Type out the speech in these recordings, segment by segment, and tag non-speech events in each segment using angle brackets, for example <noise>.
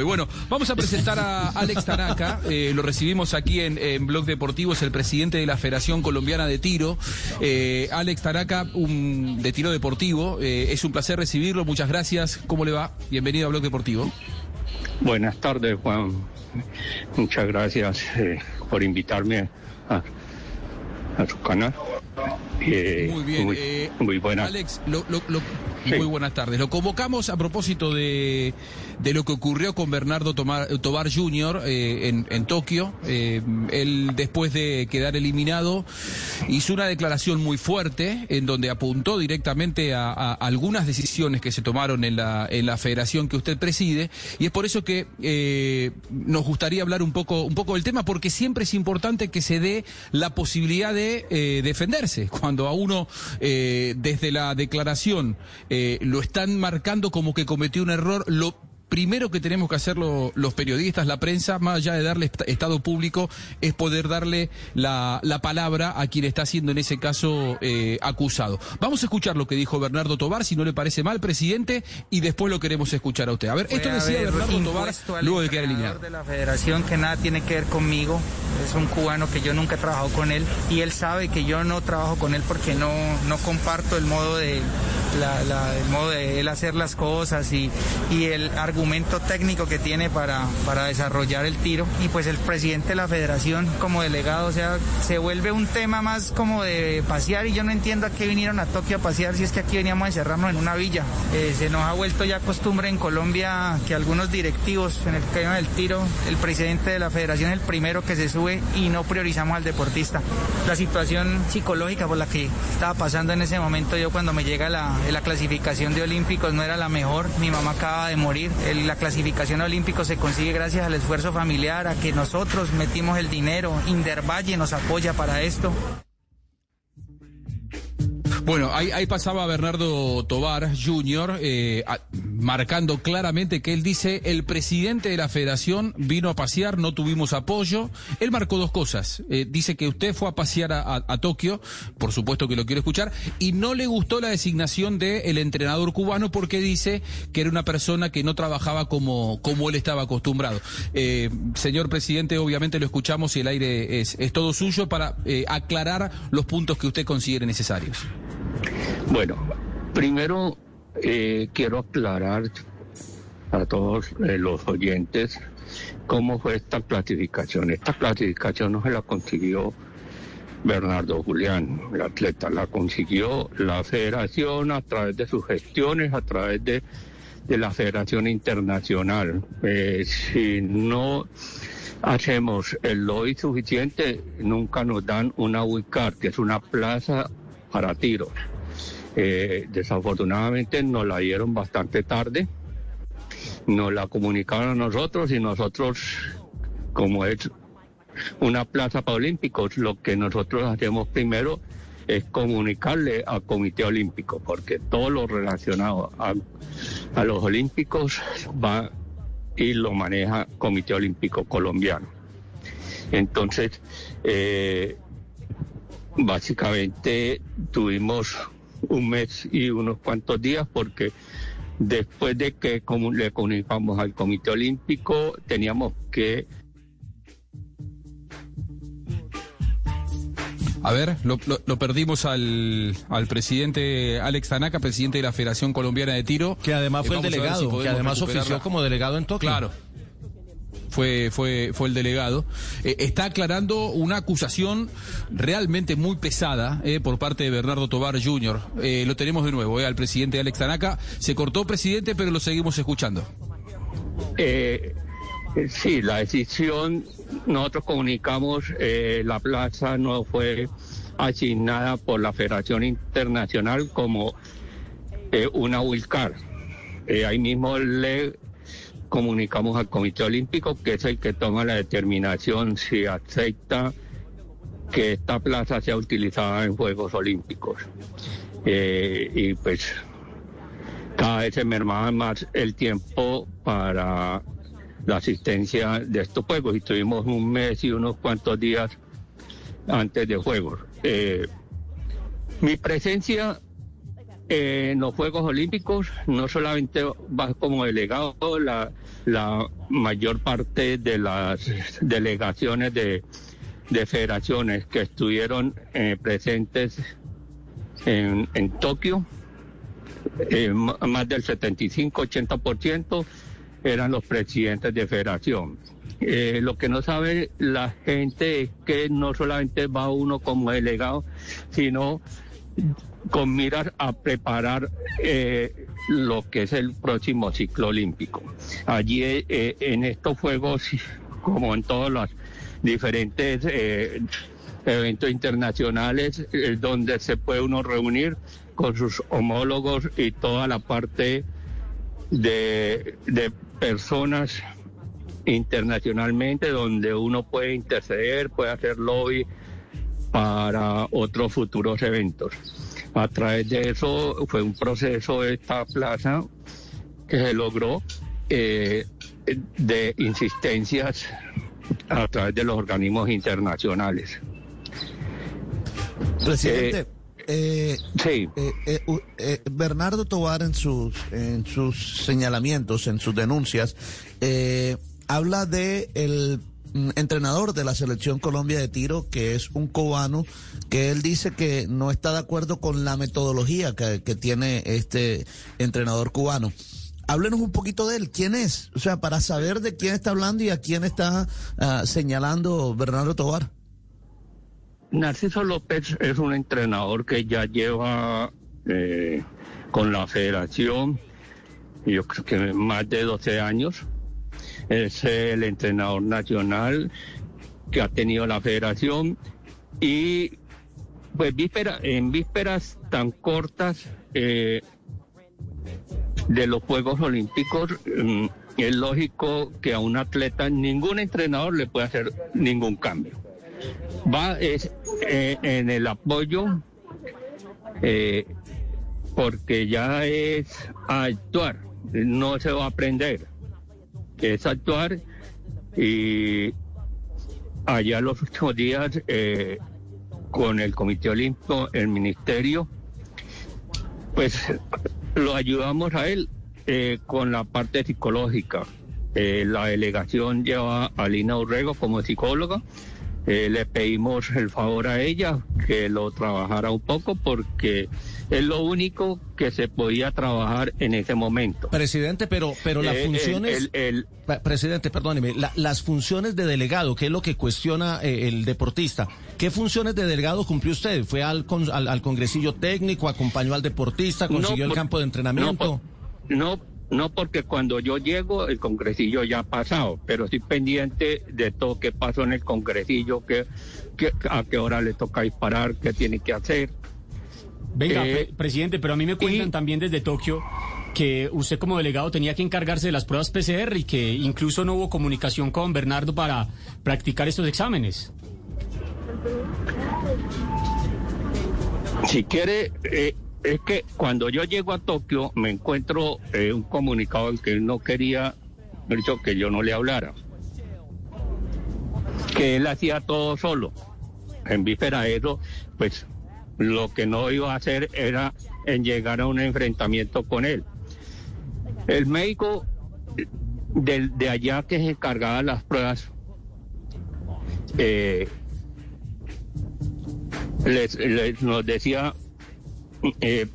Y bueno, vamos a presentar a Alex Tanaka, eh, lo recibimos aquí en, en, Blog Deportivo, es el presidente de la Federación Colombiana de Tiro. Eh, Alex Tanaka, un, de tiro deportivo, eh, es un placer recibirlo, muchas gracias. ¿Cómo le va? Bienvenido a Blog Deportivo. Buenas tardes, Juan. Muchas gracias eh, por invitarme a, a su canal. Eh, muy bien, muy, eh, muy buena. Alex, lo, lo, lo, sí. muy buenas tardes. Lo convocamos a propósito de, de lo que ocurrió con Bernardo Tomar, Tobar Jr. Eh, en, en, Tokio. Él, después de quedar eliminado, hizo una declaración muy fuerte en donde apuntó directamente a, a algunas decisiones que se tomaron en la, en la federación que usted preside. Y es por eso que nos gustaría hablar un poco, un poco del tema, porque siempre es importante que se dé la posibilidad de defenderse. Cuando a uno, eh, desde la declaración, eh, lo están marcando como que cometió un error, lo primero que tenemos que hacer lo, los periodistas, la prensa, más allá de darle estado público, es poder darle la, la palabra a quien está siendo en ese caso eh, acusado. Vamos a escuchar lo que dijo Bernardo Tobar, si no le parece mal, presidente, y después lo queremos escuchar a usted. A ver, esto decía Bernardo Tobar luego de quedar eliminado. de la federación que nada tiene que ver conmigo, es un cubano que yo nunca he trabajado con él, y él sabe que yo no trabajo con él porque no, no comparto el modo de, la, la, el modo de él hacer las cosas y, y el argumento técnico que tiene para, para desarrollar el tiro. Y pues el presidente de la federación como delegado, o sea, se vuelve un tema más como de pasear y yo no entiendo a qué vinieron a Tokio a pasear si es que aquí veníamos a encerrarnos en una villa. Eh, se nos ha vuelto ya costumbre en Colombia que algunos directivos en el tema del tiro, el presidente de la federación es el primero que se sube y no priorizamos al deportista. La situación psicológica por la que estaba pasando en ese momento yo cuando me llega la, la clasificación de Olímpicos no era la mejor. Mi mamá acaba de morir. La clasificación a Olímpicos se consigue gracias al esfuerzo familiar, a que nosotros metimos el dinero. Indervalle nos apoya para esto. Bueno, ahí, pasaba Bernardo Tobar Jr., eh, marcando claramente que él dice, el presidente de la federación vino a pasear, no tuvimos apoyo. Él marcó dos cosas. Eh, dice que usted fue a pasear a, Tokio, por supuesto que lo quiero escuchar, y no le gustó la designación del de entrenador cubano porque dice que era una persona que no trabajaba como, como él estaba acostumbrado. Eh, señor presidente, obviamente lo escuchamos y el aire es, es todo suyo para eh, aclarar los puntos que usted considere necesarios. Bueno, primero eh, quiero aclarar a todos eh, los oyentes cómo fue esta clasificación. Esta clasificación no se la consiguió Bernardo Julián, el atleta, la consiguió la federación a través de sus gestiones, a través de, de la Federación Internacional. Eh, si no hacemos el lobby suficiente, nunca nos dan una WICAR, que es una plaza para tiros. Eh, desafortunadamente nos la dieron bastante tarde, nos la comunicaron a nosotros y nosotros, como es una plaza para olímpicos, lo que nosotros hacemos primero es comunicarle al Comité Olímpico, porque todo lo relacionado a, a los olímpicos va y lo maneja Comité Olímpico Colombiano. Entonces, eh, básicamente tuvimos un mes y unos cuantos días porque después de que le comunicamos al Comité Olímpico teníamos que A ver, lo, lo, lo perdimos al, al, presidente Alex Tanaka, presidente de la Federación Colombiana de Tiro. Que además fue eh, el delegado, si que además ofició como delegado en Tokio. Claro. Fue, fue, fue el delegado. Eh, está aclarando una acusación realmente muy pesada eh, por parte de Bernardo Tobar Jr. Eh, lo tenemos de nuevo, al presidente Alex Tanaka. Se cortó, presidente, pero lo seguimos escuchando. sí, la decisión, nosotros comunicamos, la plaza no fue asignada por la Federación Internacional como una WILCAR. ahí mismo le comunicamos al Comité Olímpico, que es el que toma la determinación si acepta que esta plaza sea utilizada en Juegos Olímpicos. Eh, y pues cada vez se mermaba más el tiempo para la asistencia de estos Juegos y tuvimos un mes y unos cuantos días antes de Juegos. Eh, mi presencia en los Juegos Olímpicos no solamente va como delegado, la, la mayor parte de las delegaciones de, federaciones que estuvieron eh, presentes en, en Tokio, eh, más del 75-80% eran los presidentes de federación. Eh, lo que no sabe la gente es que no solamente va uno como delegado, sino con miras a preparar eh, lo que es el próximo ciclo olímpico. Allí eh, en estos Juegos, <laughs> como en todos los diferentes eh, eventos internacionales, es donde se puede uno reunir con sus homólogos y toda la parte de personas internacionalmente donde uno puede interceder, puede hacer lobby para otros futuros eventos. A través de eso fue un proceso de esta plaza que se logró eh, de insistencias a través de los organismos internacionales. Presidente. Eh, sí. Eh, Bernardo Tobar en sus en sus señalamientos, en sus denuncias, habla de el entrenador de la selección Colombia de tiro, que es un cubano, que él dice que no está de acuerdo con la metodología que, tiene este entrenador cubano. Háblenos un poquito de él, quién es, o sea, para saber de quién está hablando y a quién está ah, señalando Bernardo Tobar. Narciso López es un entrenador que ya lleva eh, con la federación, yo creo que más de 12 años es el entrenador nacional que ha tenido la federación y pues víspera, en vísperas tan cortas eh, de los Juegos Olímpicos mm, es lógico que a un atleta ningún entrenador le puede hacer ningún cambio. Va es, eh, en el apoyo eh, porque ya es actuar, no se va a aprender es actuar y allá los últimos días eh, con el Comité Olímpico, el Ministerio, pues lo ayudamos a él eh, con la parte psicológica. Eh, la delegación lleva a Lina Urrego como psicóloga eh, le pedimos el favor a ella que lo trabajara un poco porque es lo único que se podía trabajar en ese momento. Presidente, pero pero las eh, funciones el, presidente, perdóneme, las funciones de delegado, ¿qué es lo que cuestiona eh, el deportista? ¿Qué funciones de delegado cumplió usted? ¿Fue al, al, congresillo técnico, acompañó al deportista, consiguió el campo de entrenamiento? no no porque cuando yo llego el congresillo ya ha pasado, pero estoy pendiente de todo que pasó en el congresillo, que, a qué hora le toca disparar, qué tiene que hacer. Venga, eh, presidente, pero a mí me cuentan también desde Tokio que usted como delegado tenía que encargarse de las pruebas PCR y que incluso no hubo comunicación con Bernardo para practicar estos exámenes. Si quiere, eh, es que cuando yo llego a Tokio me encuentro eh, un comunicado en que él no quería, dicho que yo no le hablara, que él hacía todo solo. En víspera de eso, pues lo que no iba a hacer era en llegar a un enfrentamiento con él. El médico de, de allá que se encargaba las pruebas eh, les, nos decía eh,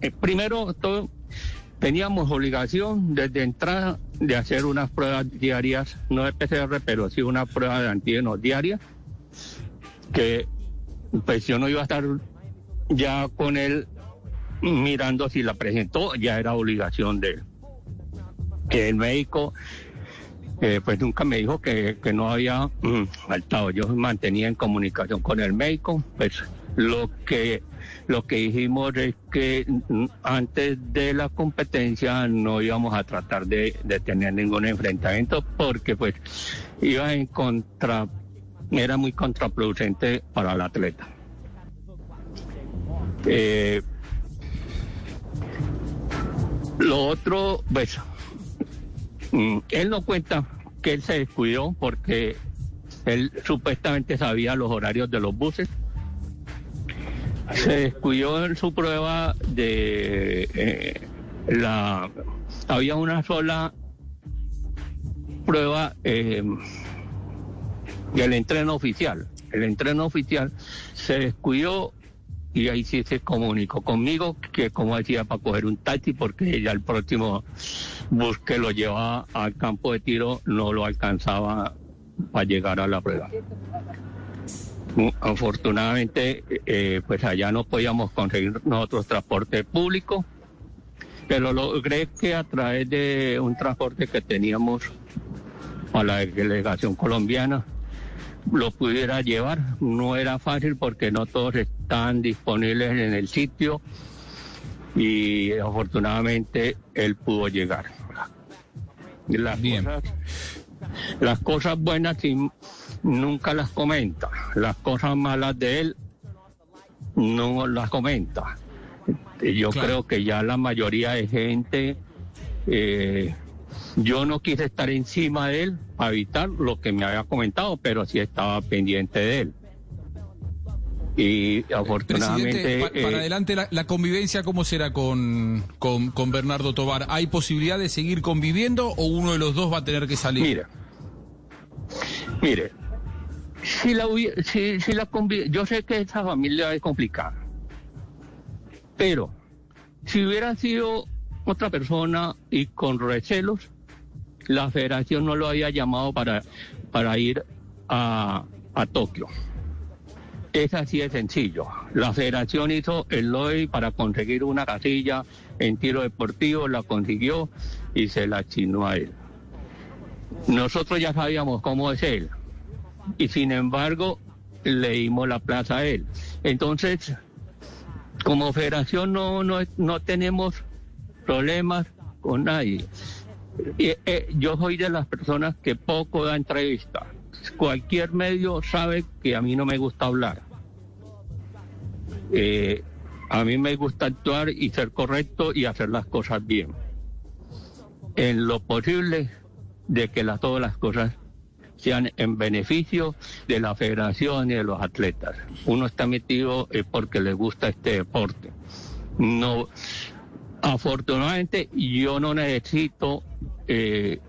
eh, primero todo, teníamos obligación desde entrada de hacer unas pruebas diarias, no de PCR, pero sí una prueba de antígenos diaria, que pues yo no iba a estar ya con él mirando si la presentó, ya era obligación de él. Que el médico eh, pues nunca me dijo que, no había mm, faltado. Yo mantenía en comunicación con el médico, pues lo que lo que dijimos es que antes de la competencia no íbamos a tratar de, tener ningún enfrentamiento porque pues iba en contra, era muy contraproducente para el atleta. Eh, lo otro, pues, mm, él no cuenta que él se descuidó porque él supuestamente sabía los horarios de los buses. Se descuidó en su prueba de eh, la... Había una sola prueba eh, del entreno oficial. El entreno oficial se descuidó y ahí sí se comunicó conmigo que como decía para coger un taxi porque ya el próximo bus que lo llevaba al campo de tiro no lo alcanzaba para llegar a la prueba. Afortunadamente, eh, pues allá no podíamos conseguir nosotros transporte público, pero logré que a través de un transporte que teníamos a la delegación colombiana, lo pudiera llevar. No era fácil porque no todos están disponibles en el sitio y afortunadamente él pudo llegar. Las Bien. Las cosas buenas nunca las comenta, las cosas malas de él no las comenta. Yo creo que ya la mayoría de gente, eh, yo no quise estar encima de él para evitar lo que me había comentado, pero sí estaba pendiente de él. Y afortunadamente... para eh, adelante, la, convivencia, ¿cómo será con, con, con, Bernardo Tobar? ¿Hay posibilidad de seguir conviviendo o uno de los dos va a tener que salir? Mira, mire, si la, si, si la yo sé que esa familia es complicada, pero si hubiera sido otra persona y con recelos, la federación no lo había llamado para, para ir a, a Tokio. Es así de sencillo. La federación hizo el LOI para conseguir una casilla en tiro deportivo, la consiguió y se la chinó a él. Nosotros ya sabíamos cómo es él y sin embargo leímos la plaza a él. Entonces, como federación no, no, no tenemos problemas con nadie. Eh, yo soy de las personas que poco da entrevista cualquier medio sabe que a mí no me gusta hablar. Eh, a mí me gusta actuar y ser correcto y hacer las cosas bien. En lo posible de que todas las cosas sean en beneficio de la federación y de los atletas. Uno está metido porque le gusta este deporte. No, afortunadamente yo no necesito eh,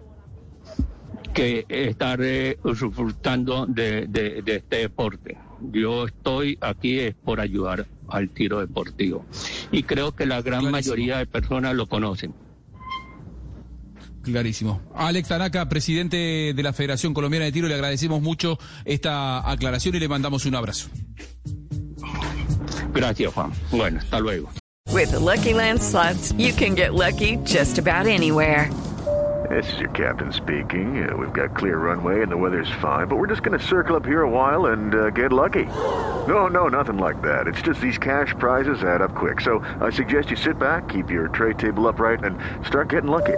que estar eh, disfrutando de, este deporte. Yo estoy aquí es por ayudar al tiro deportivo. Y creo que la gran mayoría de personas lo conocen. Clarísimo. Alex Tanaka, presidente de la Federación Colombiana de Tiro, le agradecemos mucho esta aclaración y le mandamos un abrazo. Gracias, Juan. Bueno, hasta luego. With Lucky Land slots, you can get lucky just about anywhere. This is your captain speaking. Uh, we've got clear runway and the weather's fine, but we're just going to circle up here a while and uh, get lucky. No, no, nothing like that. It's just these cash prizes add up quick. So I suggest you sit back, keep your tray table upright, and start getting lucky.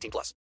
18 plus.